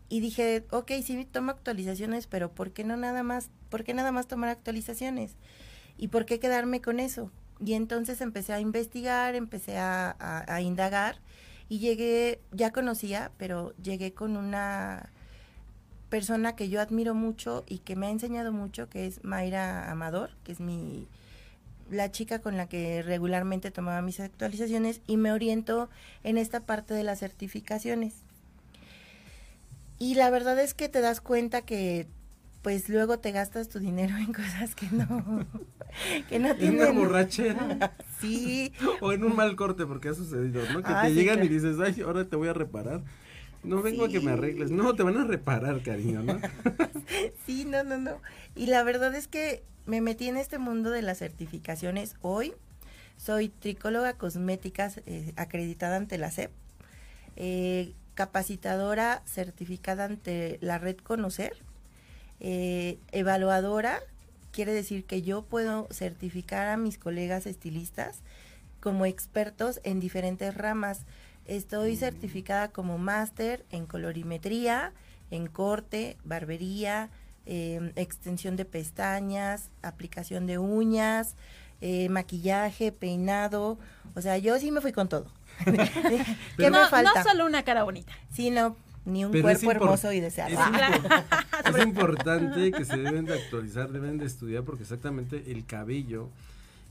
Y dije, ok, sí tomo actualizaciones, pero ¿por qué no nada más, por qué nada más tomar actualizaciones? ¿Y por qué quedarme con eso? Y entonces empecé a investigar, empecé a, indagar y llegué, ya conocía, pero llegué con una persona que yo admiro mucho y que me ha enseñado mucho, que es Mayra Amador, que es mi la chica con la que regularmente tomaba mis actualizaciones y me orientó en esta parte de las certificaciones. Y la verdad es que te das cuenta que pues luego te gastas tu dinero en cosas que no, que no En una tienen. borrachera. Sí, O en un mal corte, porque ha sucedido, ¿no? Que Ah, te sí, llegan y dices, ay, ahora te voy a reparar. No vengo a que me arregles. No, te van a reparar, cariño, ¿no? sí, no, no, no. Y la verdad es que me metí en este mundo de las certificaciones hoy. Soy tricóloga cosmética eh, acreditada ante la SEP, eh, capacitadora certificada ante la red Conocer, eh, evaluadora, quiere decir que yo puedo certificar a mis colegas estilistas como expertos en diferentes ramas. Estoy certificada como máster en colorimetría, en corte, barbería, eh, extensión de pestañas, aplicación de uñas, eh, maquillaje, peinado. O sea, yo sí me fui con todo. ¿Qué no, me falta? no solo una cara bonita. Sí, no, ni un Pero cuerpo hermoso y deseado. Es, impor- es importante que se deben de actualizar, deben de estudiar, porque exactamente el cabello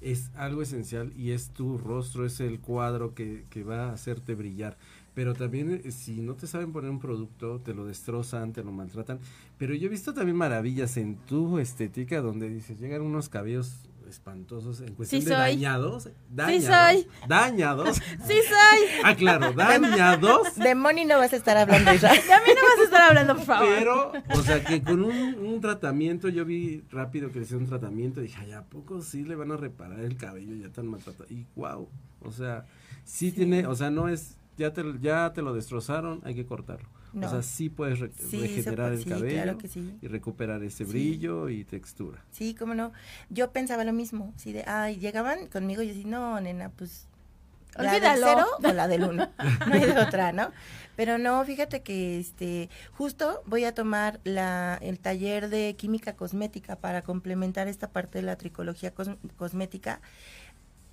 es algo esencial y es tu rostro, es el cuadro que, que va a hacerte brillar. Pero también eh, si no te saben poner un producto, te lo destrozan, te lo maltratan. Pero yo he visto también maravillas en tu estética donde dices, llegan unos cabellos espantosos en cuestión Sí de soy. dañados. Dañados. soy. Dañados. Sí soy. Ah, claro, dañados. De Moni no vas a estar hablando. De a mí no vas a estar hablando, por favor. Pero, o sea, que con un, un tratamiento, yo vi rápido que decía un tratamiento, dije, ay, ¿a poco sí le van a reparar el cabello ya tan maltratado? Y wow, o sea, sí, tiene, o sea, no es, ya te, ya te lo destrozaron, hay que cortarlo. No. O sea, sí puedes re- Sí, se regenerar puede- el sí, cabello claro que sí. y recuperar ese Sí. brillo y textura. Sí, cómo no. Yo pensaba lo mismo. Sí, de, ay, llegaban conmigo y yo decía, no, nena, pues. La del cero o la del uno. No hay de otra, ¿no? Pero no, fíjate que este, justo voy a tomar la, el taller de química cosmética para complementar esta parte de la tricología cos- cosmética.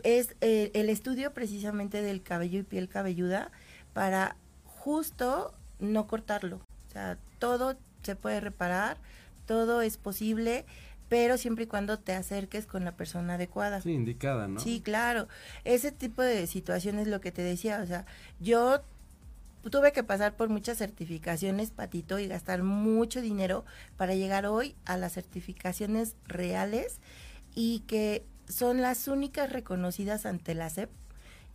Es eh, el estudio precisamente del cabello y piel cabelluda para justo no cortarlo. O sea, todo se puede reparar, todo es posible, pero siempre y cuando te acerques con la persona adecuada. Sí, indicada, ¿no? Sí, claro. Ese tipo de situaciones lo que te decía, o sea, yo tuve que pasar por muchas certificaciones, Patito, y gastar mucho dinero para llegar hoy a las certificaciones reales y que son las únicas reconocidas ante la SEP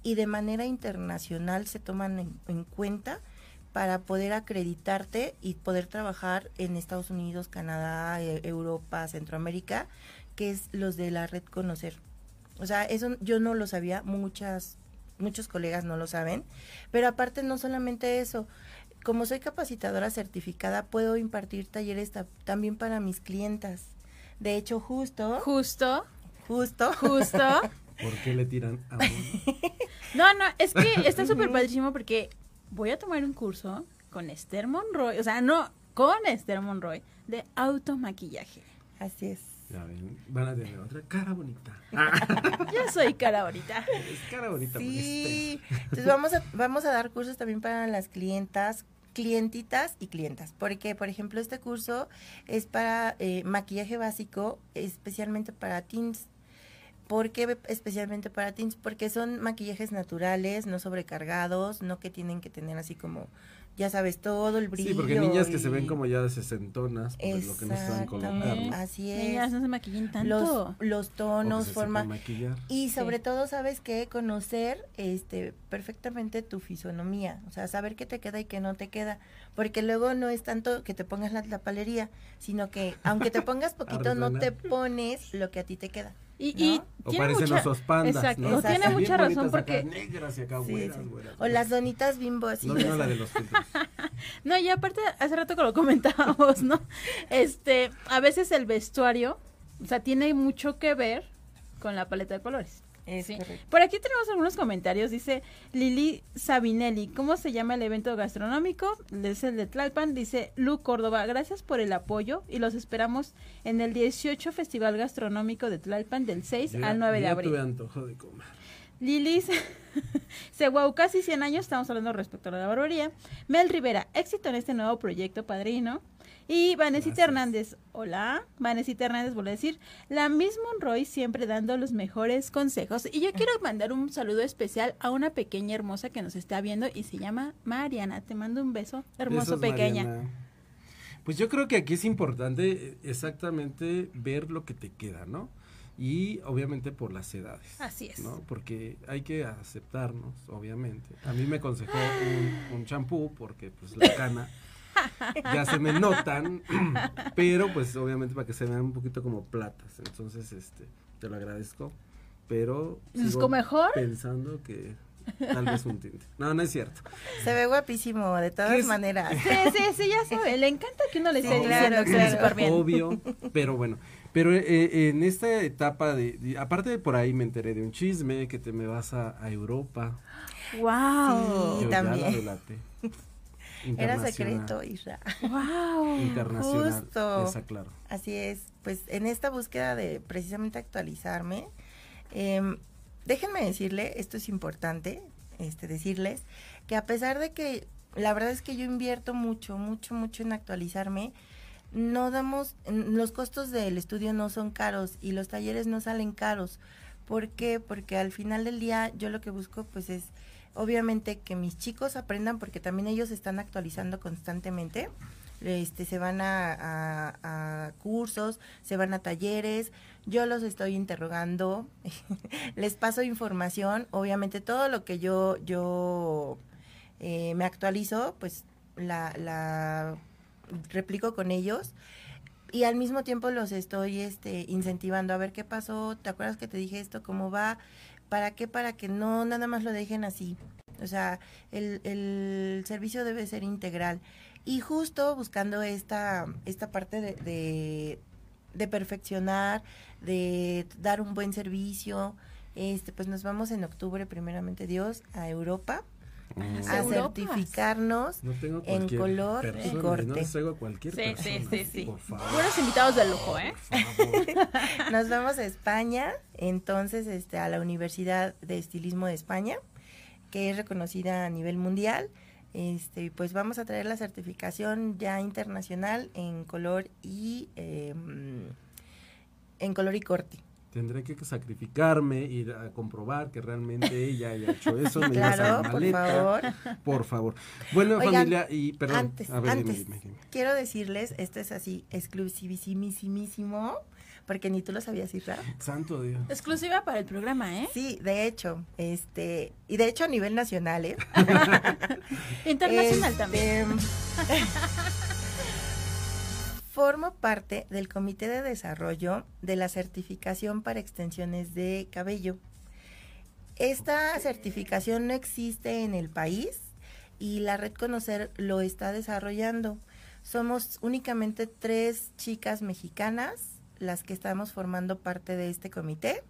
y de manera internacional se toman en, en cuenta para poder acreditarte y poder trabajar en Estados Unidos, Canadá, e- Europa, Centroamérica, que es los de la red Conocer. O sea, eso yo no lo sabía, muchas, muchos colegas no lo saben, pero aparte no solamente eso, como soy capacitadora certificada, puedo impartir talleres ta- también para mis clientas. De hecho, justo, Justo, justo, justo. ¿Por qué le tiran a uno? No, no, es que está súper padrísimo porque voy a tomar un curso con Esther Monroy, o sea, no, con Esther Monroy, de automaquillaje. así es. Ya ven, van a tener otra cara bonita. Yo soy cara ahorita. Es cara bonita. porque Sí, entonces vamos a, vamos a dar cursos también para las clientas, clientitas y clientas, porque por ejemplo este curso es para eh, maquillaje básico, especialmente para teens. ¿Por qué especialmente para teens? Porque son maquillajes naturales, no sobrecargados, no que tienen que tener así como, ya sabes, todo el brillo. Sí, porque niñas que se ven como ya de sesentonas, pues lo que no saben Exactamente, colocar. así es. Niñas, no se maquillen tanto. Los, tonos, forma, y sobre Sí. todo, ¿sabes qué? Conocer este perfectamente tu fisonomía, o sea, saber qué te queda y qué no te queda, porque luego no es tanto que te pongas la tapalería, sino que aunque te pongas poquito, no te pones lo que a ti te queda. Y, y ¿no? O tiene parecen mucha, osos pandas, Exacto, ¿no? tiene mucha razón acá, porque negras y acá, Sí, güeras, sí. güeras, O las donitas bimbo así. No vino la de los filtros. No, y aparte, hace rato que lo comentábamos, ¿no? Este, a veces el vestuario, o sea, tiene mucho que ver con la paleta de colores. Es Sí. correcto. Por aquí tenemos algunos comentarios. Dice Lili Sabinelli, ¿cómo se llama el evento gastronómico? Es el de Tlalpan. Dice Lu Córdoba, gracias por el apoyo y los esperamos en el 18 Festival Gastronómico de Tlalpan del 6 Yo ya- al 9 de yo abril. tuve antojo de comer. Lilis Seguau, casi 100 años, estamos hablando respecto a la barbería. Mel Rivera, éxito en este nuevo proyecto, padrino. Y Vanesita. Hernández, hola. Vanesita Hernández vuelve a decir, la misma Monroy siempre dando los mejores consejos. Y yo quiero mandar un saludo especial a una pequeña hermosa que nos está viendo y se llama Mariana. Te mando un beso, hermoso Besos, pequeña. Mariana. Pues yo creo que aquí es importante eh, exactamente ver lo que te queda, ¿no? Y obviamente por las edades. Así es. ¿no? Porque hay que aceptarnos, obviamente. A mí me aconsejó un champú porque pues la cana ya se me notan, pero pues obviamente para que se vean un poquito como platas. Entonces, este, te lo agradezco, pero sigo mejor? pensando que Tal vez un tinte. No, no es cierto. Se ve guapísimo, de todas maneras. Sí, sí, sí, ya sabe. Le encanta que uno le esté diciendo claro, bien. Obvio, pero bueno. Pero eh, en esta etapa de, aparte de por ahí me enteré de un chisme que te me vas a, Europa. Wow. Sí, también. Era secreto, Isra. Wow. Internacional. Justo. Esa, claro. Así es. Pues en esta búsqueda de precisamente actualizarme, eh, déjenme decirle, esto es importante, este, decirles, que a pesar de que la verdad es que yo invierto mucho, mucho, mucho en actualizarme, no damos, los costos del estudio no son caros y los talleres no salen caros. ¿Por qué? Porque al final del día yo lo que busco pues es obviamente que mis chicos aprendan porque también ellos están actualizando constantemente. Este, se van a, a cursos, se van a talleres, yo los estoy interrogando, les paso información, obviamente todo lo que yo, yo eh, me actualizo, pues la, la replico con ellos y al mismo tiempo los estoy este, incentivando a ver qué pasó, ¿te acuerdas que te dije esto? ¿Cómo va? ¿Para qué? Para que no nada más lo dejen así. O sea, el, el servicio debe ser integral. Y justo buscando esta, esta parte de, de perfeccionar, de dar un buen servicio. Este, pues nos vamos en octubre, primeramente Dios, a Europa. A certificarnos en color y corte. No cualquier sí, sí, sí, sí, Buenos invitados de lujo, ¿eh? Nos vamos a España, entonces este, a la Universidad de Estilismo de España, que es reconocida a nivel mundial. Este, pues vamos a traer la certificación ya internacional en color y em, en color y corte. Tendré que sacrificarme, ir a comprobar que realmente ella haya hecho eso. claro, por favor. Por favor. Bueno, familia, y perdón. Antes, antes quiero decirles, esto es así, exclusivísimo, porque ni tú lo sabías, Isra. Santo Dios. Exclusiva para el programa, ¿eh? Sí, de hecho, este, y de hecho a nivel nacional, ¿eh? Internacional también. Formo parte del Comité de Desarrollo de la Certificación para Extensiones de Cabello. Esta certificación no existe en el país y la Red Conocer lo está desarrollando. Somos únicamente tres chicas mexicanas las que estamos formando parte de este comité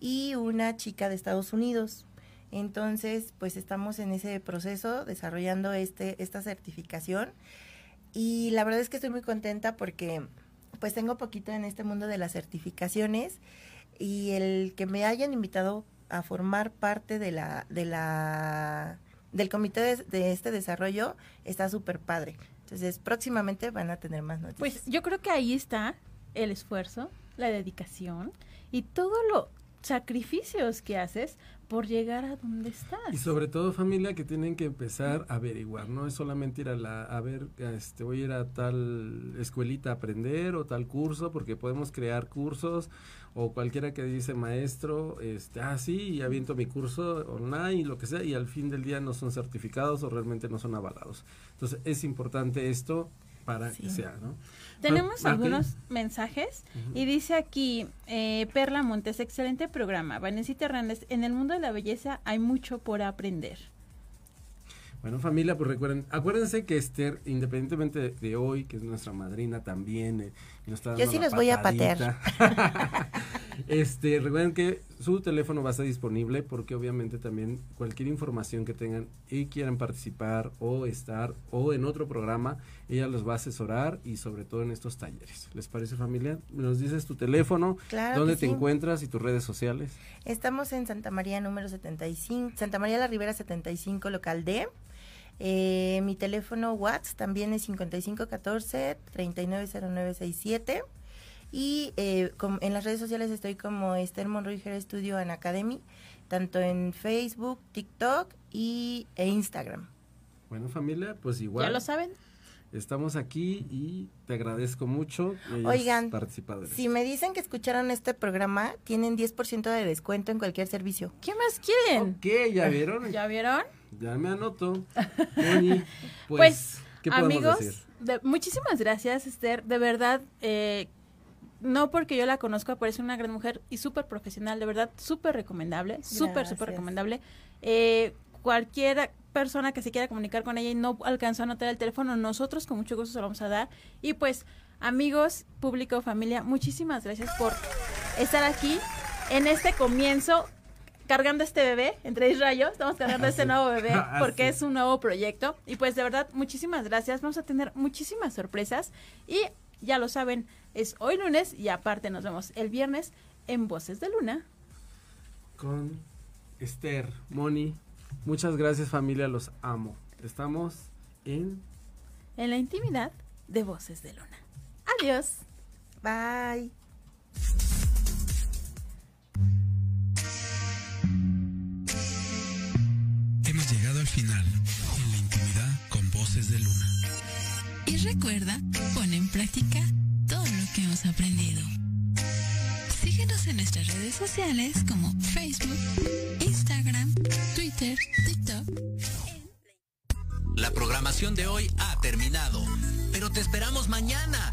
y una chica de Estados Unidos. Entonces, pues estamos en ese proceso desarrollando este, esta certificación y la verdad es que estoy muy contenta porque pues tengo poquito en este mundo de las certificaciones y el que me hayan invitado a formar parte de la de la del comité de, este desarrollo está súper padre. Entonces, próximamente van a tener más noticias. Pues yo creo que ahí está el esfuerzo, la dedicación y todo lo sacrificios que haces por llegar a donde estás. Y sobre todo familia que tienen que empezar a averiguar, no es solamente ir a la a ver este voy a ir a tal escuelita a aprender o tal curso porque podemos crear cursos o cualquiera que dice maestro, este, ah sí, y aviento mi curso online lo que sea y al fin del día no son certificados o realmente no son avalados. Entonces, es importante esto para que sea, ¿no? Tenemos algunos mensajes y dice aquí eh, Perla Montes, excelente programa. Vanessa Hernández, en el mundo de la belleza hay mucho por aprender. Bueno, familia, pues recuerden, acuérdense que Esther, independientemente de, hoy, que es nuestra madrina también, eh, Yo sí los voy a patear. este, recuerden que su teléfono va a estar disponible porque obviamente también cualquier información que tengan y quieran participar o estar o en otro programa, ella los va a asesorar y sobre todo en estos talleres. ¿Les parece familia? Nos dices tu teléfono, dónde te encuentras y tus redes sociales. Estamos en Santa María número 75, Santa María la Ribera 75, local D. Eh, mi teléfono WhatsApp también es 5514-390967. Y eh, en las redes sociales estoy como Esther Monroy Hair Studio en Academy, tanto en Facebook, TikTok y, e Instagram. Bueno, familia, pues igual. Ya lo saben. estamos aquí y te agradezco mucho que Oigan, participado. Si me dicen que escucharon este programa, tienen 10% de descuento en cualquier servicio. ¿Qué más quieren? Ok, ¿ya vieron? ¿Ya vieron? Ya me anoto. Moni, pues, Pues, ¿qué podemos amigos, decir? de- muchísimas gracias, Esther. De verdad, eh, no porque yo la conozca, pero es una gran mujer y súper profesional, de verdad, súper recomendable, súper, súper recomendable. Eh, cualquier persona que se quiera comunicar con ella y no alcanzó a anotar el teléfono, nosotros con mucho gusto se lo vamos a dar. Y pues, amigos, público, familia, muchísimas gracias por estar aquí en este comienzo cargando este bebé, entre Israel, estamos cargando Ah, este sí. nuevo bebé Ah, porque sí. es un nuevo proyecto. Y pues de verdad, muchísimas gracias. Vamos a tener muchísimas sorpresas. Y ya lo saben, es hoy lunes y aparte nos vemos el viernes en Voces de Luna. Con Esther, Moni. Muchas gracias familia, los amo. Estamos en... En la intimidad de Voces de Luna. Adiós. Bye. Final, en la intimidad con voces de luna. Y recuerda, pon en práctica todo lo que hemos aprendido. Síguenos en nuestras redes sociales como Facebook, Instagram, Twitter, TikTok. La programación de hoy ha terminado, pero te esperamos mañana